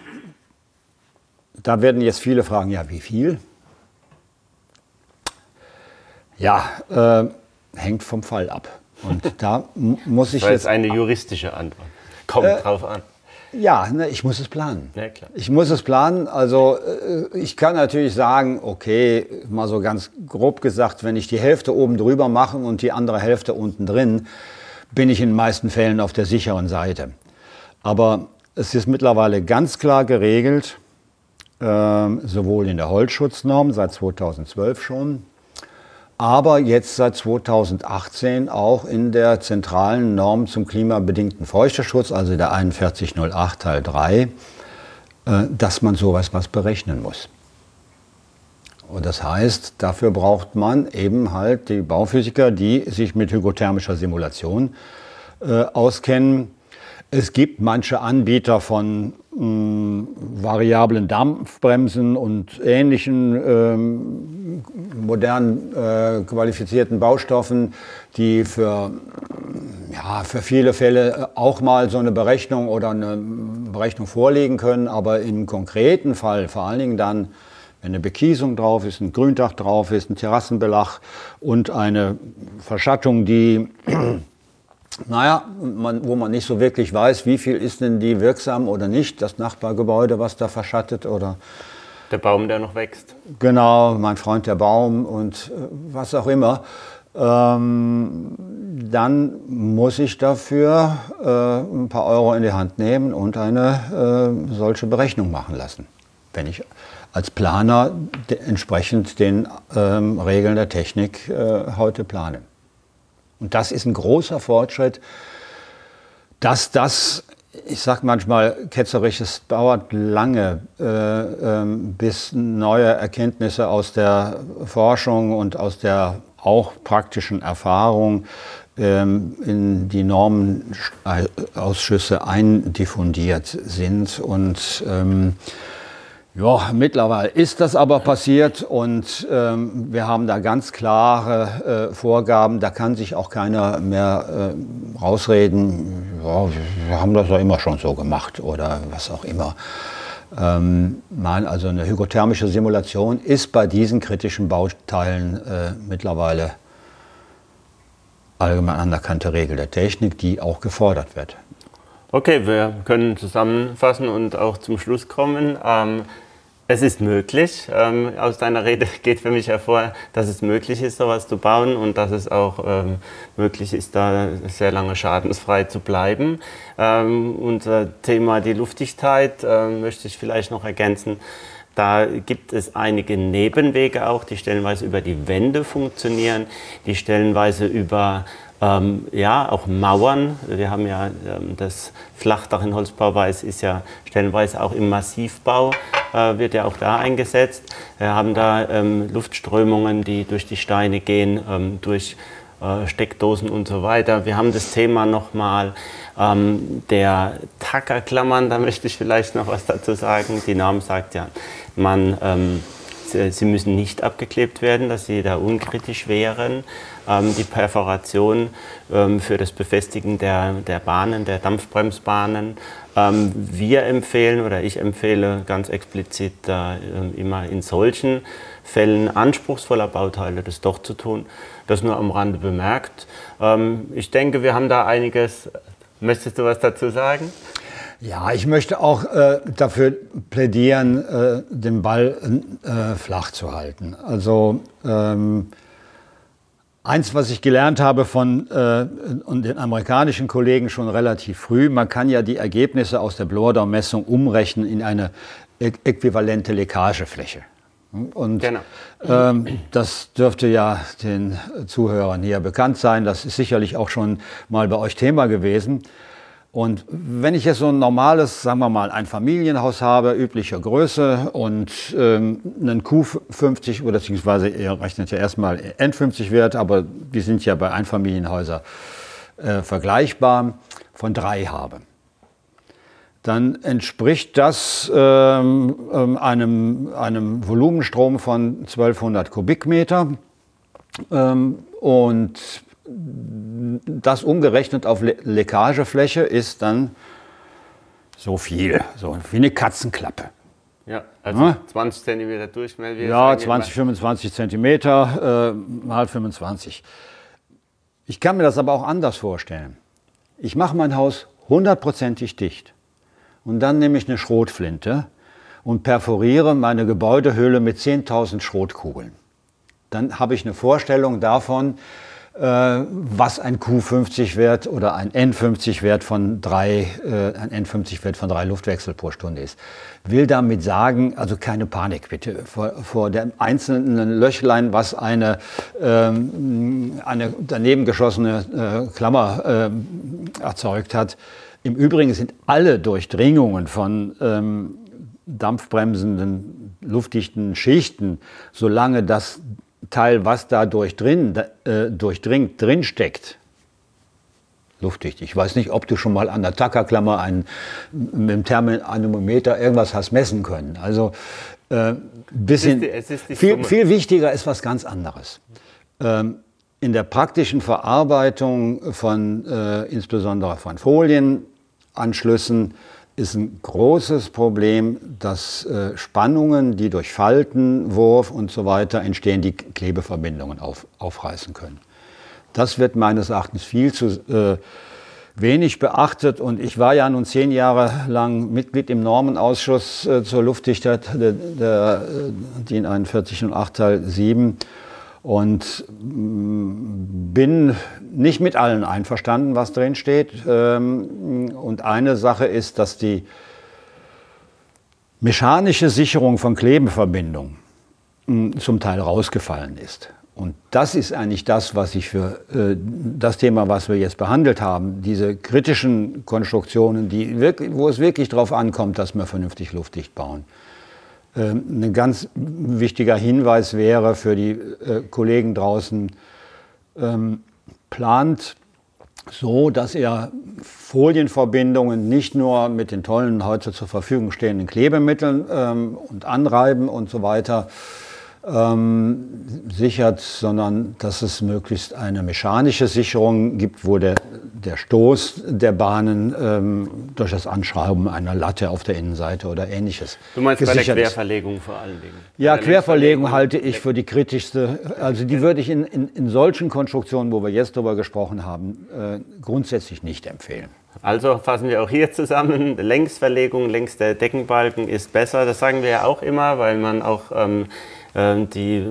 Da werden jetzt viele fragen, ja, wie viel? Ja, äh, hängt vom Fall ab. Und da muss ich das jetzt eine juristische Antwort. Kommt äh, drauf an. Ja, ne, ich muss es planen. Ja, ich muss es planen. Also äh, ich kann natürlich sagen, okay, mal so ganz grob gesagt, wenn ich die Hälfte oben drüber mache und die andere Hälfte unten drin, bin ich in den meisten Fällen auf der sicheren Seite. Aber es ist mittlerweile ganz klar geregelt, äh, sowohl in der Holzschutznorm seit 2012 schon, aber jetzt seit 2018 auch in der zentralen Norm zum klimabedingten Feuchteschutz, also der 4108 Teil 3, äh, dass man sowas was berechnen muss. Und das heißt, dafür braucht man eben halt die Bauphysiker, die sich mit hygrothermischer Simulation äh, auskennen. Es gibt manche Anbieter von mh, variablen Dampfbremsen und ähnlichen ähm, modernen äh, qualifizierten Baustoffen, die für, ja, für viele Fälle auch mal so eine Berechnung oder eine Berechnung vorlegen können, aber im konkreten Fall vor allen Dingen dann, wenn eine Bekiesung drauf ist, ein Gründach drauf ist, ein Terrassenbelach und eine Verschattung, die naja, man, wo man nicht so wirklich weiß, wie viel ist denn die wirksam oder nicht, das Nachbargebäude, was da verschattet oder der Baum, der noch wächst. Genau, mein Freund der Baum und äh, was auch immer. Ähm, dann muss ich dafür äh, ein paar Euro in die Hand nehmen und eine äh, solche Berechnung machen lassen, wenn ich als Planer de entsprechend den ähm, Regeln der Technik äh, heute plane. Und das ist ein großer Fortschritt, dass das, ich sage manchmal ketzerisch, es dauert lange, äh, äh, bis neue Erkenntnisse aus der Forschung und aus der auch praktischen Erfahrung ähm, in die Normenausschüsse eindiffundiert sind. Und ähm, Ja, mittlerweile ist das aber passiert und ähm, wir haben da ganz klare äh, Vorgaben. Da kann sich auch keiner mehr äh, rausreden. Ja, wir haben das ja immer schon so gemacht oder was auch immer. Ähm, nein, also eine hygrothermische Simulation ist bei diesen kritischen Bauteilen äh, mittlerweile allgemein anerkannte Regel der Technik, die auch gefordert wird. Okay, wir können zusammenfassen und auch zum Schluss kommen. Ähm, es ist möglich. Ähm, aus deiner Rede geht für mich hervor, dass es möglich ist, sowas zu bauen und dass es auch ähm, möglich ist, da sehr lange schadensfrei zu bleiben. Ähm, unser Thema die Luftdichtheit äh, möchte ich vielleicht noch ergänzen. Da gibt es einige Nebenwege auch, die stellenweise über die Wände funktionieren, die stellenweise über ähm, ja, auch Mauern. Wir haben ja ähm, das Flachdach in Holzbauweis ist ja stellenweise auch im Massivbau, äh, wird ja auch da eingesetzt. Wir haben da ähm, Luftströmungen, die durch die Steine gehen, ähm, durch äh, Steckdosen und so weiter. Wir haben das Thema nochmal ähm, der Tackerklammern, da möchte ich vielleicht noch was dazu sagen. Die Norm sagt ja, man ähm, sie müssen nicht abgeklebt werden, dass sie da unkritisch wären. Ähm, die Perforation ähm, für das Befestigen der, der Bahnen, der Dampfbremsbahnen. Ähm, wir empfehlen oder ich empfehle ganz explizit immer in solchen Fällen anspruchsvoller Bauteile das doch zu tun. Das nur am Rande bemerkt. ich denke, wir haben da einiges. Möchtest du was dazu sagen? Ja, ich möchte auch äh, dafür plädieren, äh, den Ball äh, flach zu halten. Also ähm, eins, was ich gelernt habe von äh, und den amerikanischen Kollegen schon relativ früh, man kann ja die Ergebnisse aus der Blordau-Messung umrechnen in eine äquivalente Leckagefläche. Und genau. ähm, das dürfte ja den Zuhörern hier bekannt sein. Das ist sicherlich auch schon mal bei euch Thema gewesen. Und wenn ich jetzt so ein normales, sagen wir mal, ein Familienhaus habe, üblicher Größe und ähm, einen Q50 oder beziehungsweise ihr rechnet ja erstmal N50 Wert, aber die sind ja bei Einfamilienhäusern äh, vergleichbar, von drei habe, dann entspricht das ähm, ähm einem, einem Volumenstrom von 1200 Kubikmeter. Ähm, und das umgerechnet auf Le Leckagefläche ist dann so viel, so wie eine Katzenklappe. Ja, also ja? 20 cm Durchmesser. Ja, 20, 25 cm äh, mal 25. Ich kann mir das aber auch anders vorstellen. Ich mache mein Haus hundertprozentig dicht und dann nehme ich eine Schrotflinte und perforiere meine Gebäudehülle mit 10.000 Schrotkugeln. Dann habe ich eine Vorstellung davon, was ein Q50-Wert oder ein N50-Wert von drei, äh, ein N50-Wert von drei Luftwechsel pro Stunde ist. Will damit sagen, also keine Panik bitte vor, vor dem einzelnen Löchlein, was eine, ähm, eine daneben geschossene äh, Klammer äh, erzeugt hat. Im Übrigen sind alle Durchdringungen von ähm, dampfbremsenden, luftdichten Schichten, solange das Teil, was da durchdrin, äh, durchdringt, drinsteckt, luftdicht. Ich weiß nicht, ob du schon mal an der Tackerklammer einen, mit dem Thermometer irgendwas hast messen können. Also äh, bisschen, es ist viel, viel, wichtiger ist was ganz anderes. Ähm, in der praktischen Verarbeitung von äh, insbesondere von Folienanschlüssen ist ein großes Problem, dass äh, Spannungen, die durch Falten, Wurf und so weiter entstehen, die Klebeverbindungen auf, aufreißen können. Das wird meines Erachtens viel zu äh, wenig beachtet und ich war ja nun zehn Jahre lang Mitglied im Normenausschuss äh, zur Luftdichtheit der, der äh, DIN 41 und 8 Teil 7 und mm, bin nicht mit allen einverstanden, was drin steht. Ähm, und eine Sache ist, dass die mechanische Sicherung von Klebeverbindungen mm, zum Teil rausgefallen ist. Und das ist eigentlich das, was ich für äh, das Thema, was wir jetzt behandelt haben, diese kritischen Konstruktionen, die wo es wirklich darauf ankommt, dass wir vernünftig luftdicht bauen. Ähm, ein ganz wichtiger Hinweis wäre für die äh, Kollegen draußen, ähm, plant so, dass er Folienverbindungen nicht nur mit den tollen heute zur Verfügung stehenden Klebemitteln ähm, und Anreiben und so weiter ähm, sichert, sondern dass es möglichst eine mechanische Sicherung gibt, wo der, der Stoß der Bahnen ähm, durch das Anschrauben einer Latte auf der Innenseite oder ähnliches. Du meinst bei der Querverlegung vor allen Dingen? Ja, Querverlegung halte ich für die kritischste. Also die würde ich in, in, in solchen Konstruktionen, wo wir jetzt darüber gesprochen haben, äh, grundsätzlich nicht empfehlen. Also fassen wir auch hier zusammen, Längsverlegung längs der Deckenbalken ist besser. Das sagen wir ja auch immer, weil man auch ähm, die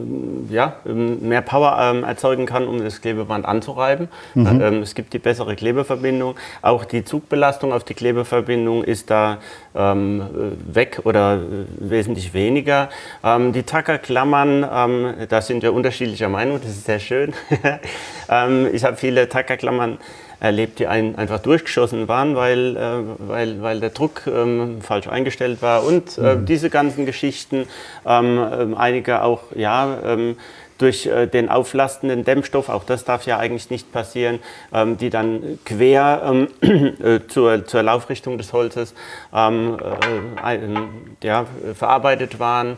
ja, ähm, mehr Power ähm, erzeugen kann, um das Klebeband anzureiben. Mhm. es gibt die bessere Klebeverbindung. Auch die Zugbelastung auf die Klebeverbindung ist da weg oder äh, wesentlich weniger. die Tackerklammern, da sind wir unterschiedlicher Meinung, das ist sehr schön. ich habe viele Tackerklammern erlebt, die ein, einfach durchgeschossen waren, weil, äh, weil, weil der Druck ähm, falsch eingestellt war und äh, mhm. diese ganzen Geschichten, ähm, ähm einige auch, ja, ähm, durch äh, den auflastenden Dämmstoff, auch das darf ja eigentlich nicht passieren, ähm, die dann quer ähm, äh, zur, zur Laufrichtung des Holzes ähm, äh, ja, verarbeitet waren,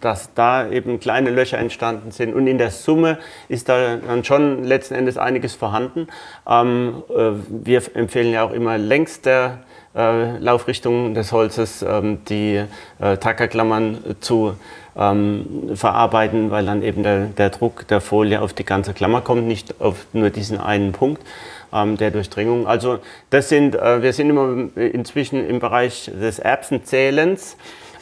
dass da eben kleine Löcher entstanden sind. Und in der Summe ist da dann schon letzten Endes einiges vorhanden. Wir empfehlen ja auch immer längs der Laufrichtung des Holzes die Tackerklammern zu ähm, verarbeiten, weil dann eben der, der, Druck der Folie auf die ganze Klammer kommt, nicht auf nur diesen einen Punkt ähm, der Durchdringung. Also das sind, äh, wir sind immer inzwischen im Bereich des Erbsenzählens.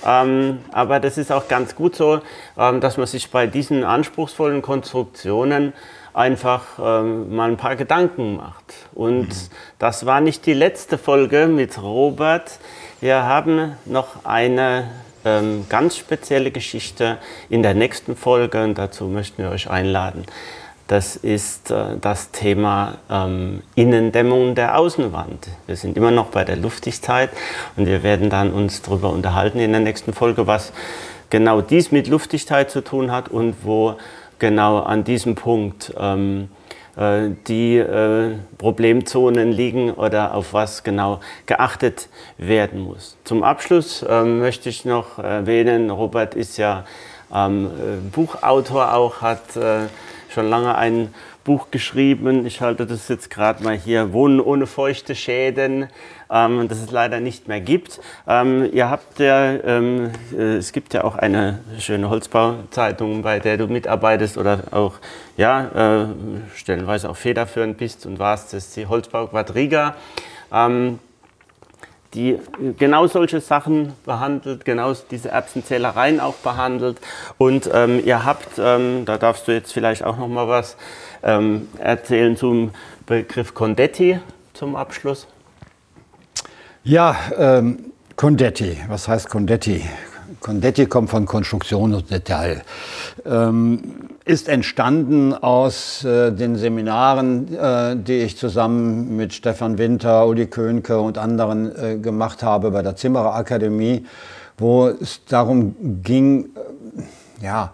Ähm, aber das ist auch ganz gut so, ähm, dass man sich bei diesen anspruchsvollen Konstruktionen einfach ähm, mal ein paar Gedanken macht. Und mhm. das war nicht die letzte Folge mit Robert. Wir haben noch eine ähm, ganz spezielle Geschichte in der nächsten Folge und dazu möchten wir euch einladen. Das ist äh, das Thema ähm, Innendämmung der Außenwand. Wir sind immer noch bei der Luftigkeit und wir werden dann uns darüber unterhalten in der nächsten Folge, was genau dies mit Luftigkeit zu tun hat und wo genau an diesem Punkt ähm, äh, die äh, Problemzonen liegen oder auf was genau geachtet werden muss. Zum Abschluss äh, möchte ich noch erwähnen, Robert ist ja ähm, Buchautor auch, hat äh, schon lange ein Buch geschrieben. Ich halte das jetzt gerade mal hier, Wohnen ohne feuchte Schäden, ähm, das es leider nicht mehr gibt. Ähm, ihr habt ja, ähm, äh, es gibt ja auch eine schöne Holzbauzeitung, bei der du mitarbeitest oder auch, ja, äh, stellenweise auch federführend bist und warst, das ist die Holzbau Quadriga. Ähm, die genau solche Sachen behandelt, genau diese Erbsenzählereien auch behandelt. Und ähm, ihr habt, ähm, da darfst du jetzt vielleicht auch noch mal was ähm, erzählen zum Begriff Condetti zum Abschluss. Ja, ähm, Condetti. Was heißt Condetti? Condetti kommt von Konstruktion und Detail. Ähm, ist entstanden aus äh, den Seminaren, äh, die ich zusammen mit Stefan Winter, Uli Könke und anderen äh, gemacht habe bei der Zimmerer Akademie, wo es darum ging, äh, ja,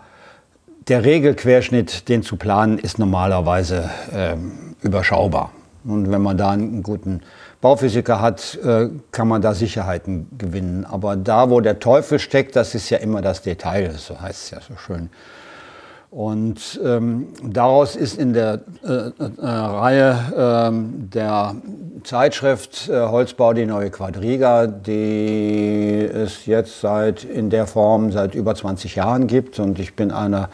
der Regelquerschnitt, den zu planen, ist normalerweise ähm, überschaubar. Und wenn man da einen guten Bauphysiker hat, äh, kann man da Sicherheiten gewinnen. Aber da, wo der Teufel steckt, das ist ja immer das Detail, so heißt es ja so schön. Und ähm, daraus ist in der äh, äh, Reihe ähm, der Zeitschrift äh, Holzbau die neue Quadriga, die es jetzt seit in der Form seit über 20 Jahren gibt. Und ich bin einer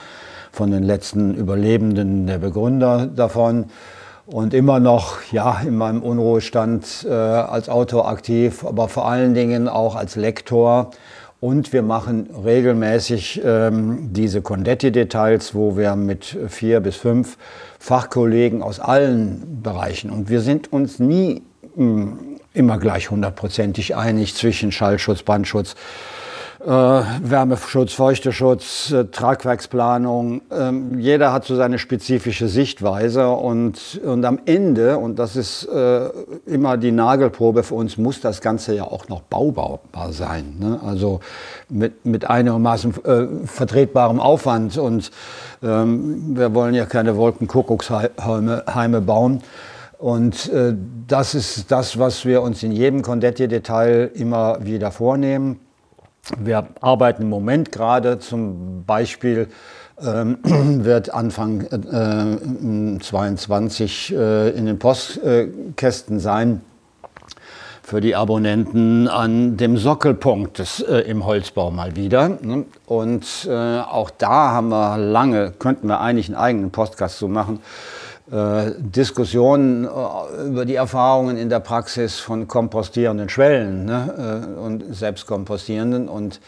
von den letzten Überlebenden, der Begründer davon und immer noch ja, in meinem Unruhestand äh, als Autor aktiv, aber vor allen Dingen auch als Lektor. Und wir machen regelmäßig ähm, diese Condetti-Details, wo wir mit vier bis fünf Fachkollegen aus allen Bereichen, und wir sind uns nie mh, hm, immer gleich hundertprozentig einig zwischen Schallschutz, Brandschutz, äh, Wärmeschutz, Feuchteschutz, äh, Tragwerksplanung. Ähm, jeder hat so seine spezifische Sichtweise und, und am Ende, und das ist äh, immer die Nagelprobe für uns, muss das Ganze ja auch noch baubar sein. Ne? Also mit, mit einigermaßen äh, vertretbarem Aufwand und ähm, wir wollen ja keine Wolkenkuckucksheime bauen. Und äh, das ist das, was wir uns in jedem Condetti-Detail immer wieder vornehmen. Wir arbeiten im Moment gerade zum Beispiel ähm, wird Anfang äh, 22 äh, in den Postkästen sein für die Abonnenten an dem Sockelpunkt des, äh, im Holzbau mal wieder. Ne? Und äh, auch da haben wir lange, könnten wir eigentlich einen eigenen Podcast zu machen, äh, Diskussionen äh, über die Erfahrungen in der Praxis von kompostierenden Schwellen ne? Äh, und selbstkompostierenden. Und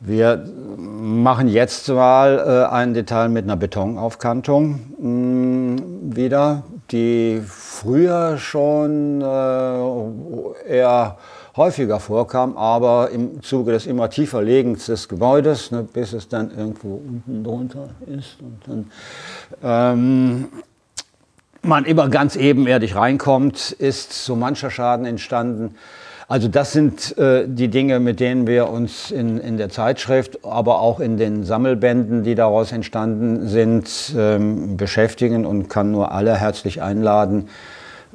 wir machen jetzt mal äh, ein Detail mit einer Betonaufkantung mm, wieder, die früher schon eher häufiger vorkam, aber im Zuge des immer tiefer Legens des Gebäudes, ne, bis es dann irgendwo unten drunter ist und dann ähm, man immer ganz ebenerdig reinkommt, ist so mancher Schaden entstanden. Also das sind äh, die Dinge, mit denen wir uns in, in der Zeitschrift, aber auch in den Sammelbänden, die daraus entstanden sind, ähm, beschäftigen und kann nur alle herzlich einladen,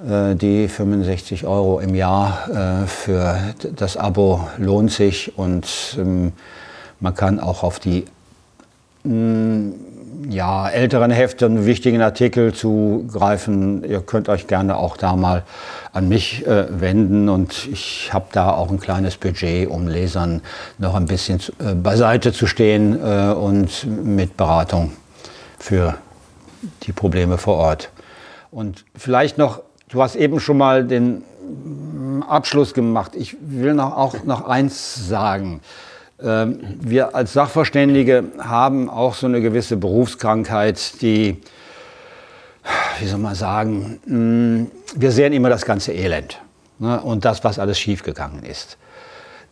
äh, die 65 Euro im Jahr äh, für das Abo lohnt sich und ähm, man kann auch auf die mh, mm, ja, älteren Heften, wichtigen Artikel zugreifen. Ihr könnt euch gerne auch da mal an mich äh, wenden und ich habe da auch ein kleines Budget, um Lesern noch ein bisschen zu, äh, beiseite zu stehen äh, und mit Beratung für die Probleme vor Ort. Und vielleicht noch, du hast eben schon mal den Abschluss gemacht. Ich will noch, auch noch eins sagen. Ähm, wir als Sachverständige haben auch so eine gewisse Berufskrankheit, die, wie soll man sagen, mm, wir sehen immer das ganze Elend ne, und das, was alles schiefgegangen ist.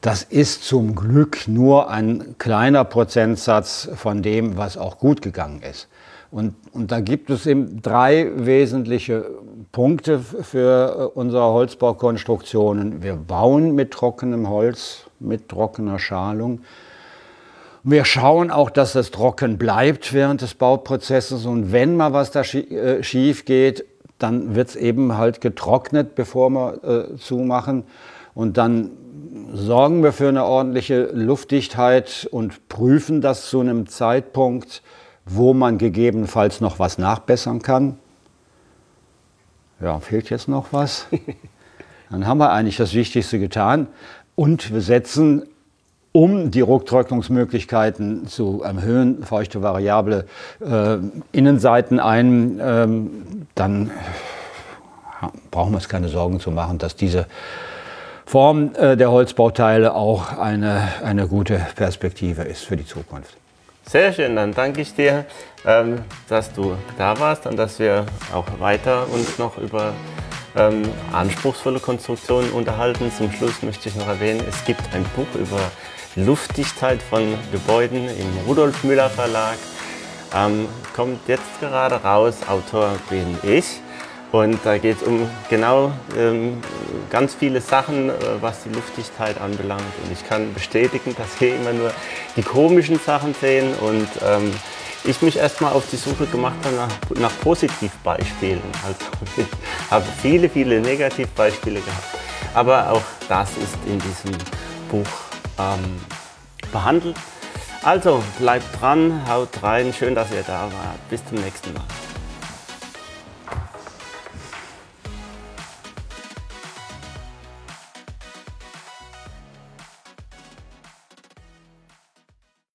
Das ist zum Glück nur ein kleiner Prozentsatz von dem, was auch gut gegangen ist. Und, und da gibt es eben drei wesentliche Punkte für unsere Holzbaukonstruktionen. Wir bauen mit trockenem Holz, mit trockener Schalung. Wir schauen auch, dass das trocken bleibt während des Bauprozesses und wenn mal was da äh, schief geht, dann wird es eben halt getrocknet, bevor wir äh, zumachen. Und dann sorgen wir für eine ordentliche Luftdichtheit und prüfen das zu einem Zeitpunkt, wo man gegebenenfalls noch was nachbessern kann. Ja, fehlt jetzt noch was? Dann haben wir eigentlich das Wichtigste getan. Und wir setzen, um die Drucktrocknungsmöglichkeiten zu erhöhen, feuchte variable äh, Innenseiten ein. Ähm, dann brauchen wir uns keine Sorgen zu machen, dass diese Form äh, der Holzbauteile auch eine, eine gute Perspektive ist für die Zukunft. Sehr schön, dann danke ich dir, ähm, dass du da warst und dass wir auch weiter uns noch über ähm, anspruchsvolle Konstruktionen unterhalten. Zum Schluss möchte ich noch erwähnen, es gibt ein Buch über Luftdichtheit von Gebäuden im Rudolf Müller Verlag. Ähm, kommt jetzt gerade raus, Autor bin ich. Und da geht es um genau ähm, ganz viele Sachen, äh, was die Luftdichtheit anbelangt. Und ich kann bestätigen, dass wir immer nur die komischen Sachen sehen und ähm, ich mich erstmal auf die Suche gemacht habe nach, nach Positivbeispielen. Also ich habe viele, viele Negativbeispiele gehabt. Aber auch das ist in diesem Buch ähm, behandelt. Also bleibt dran, haut rein, schön, dass ihr da wart. Bis zum nächsten Mal.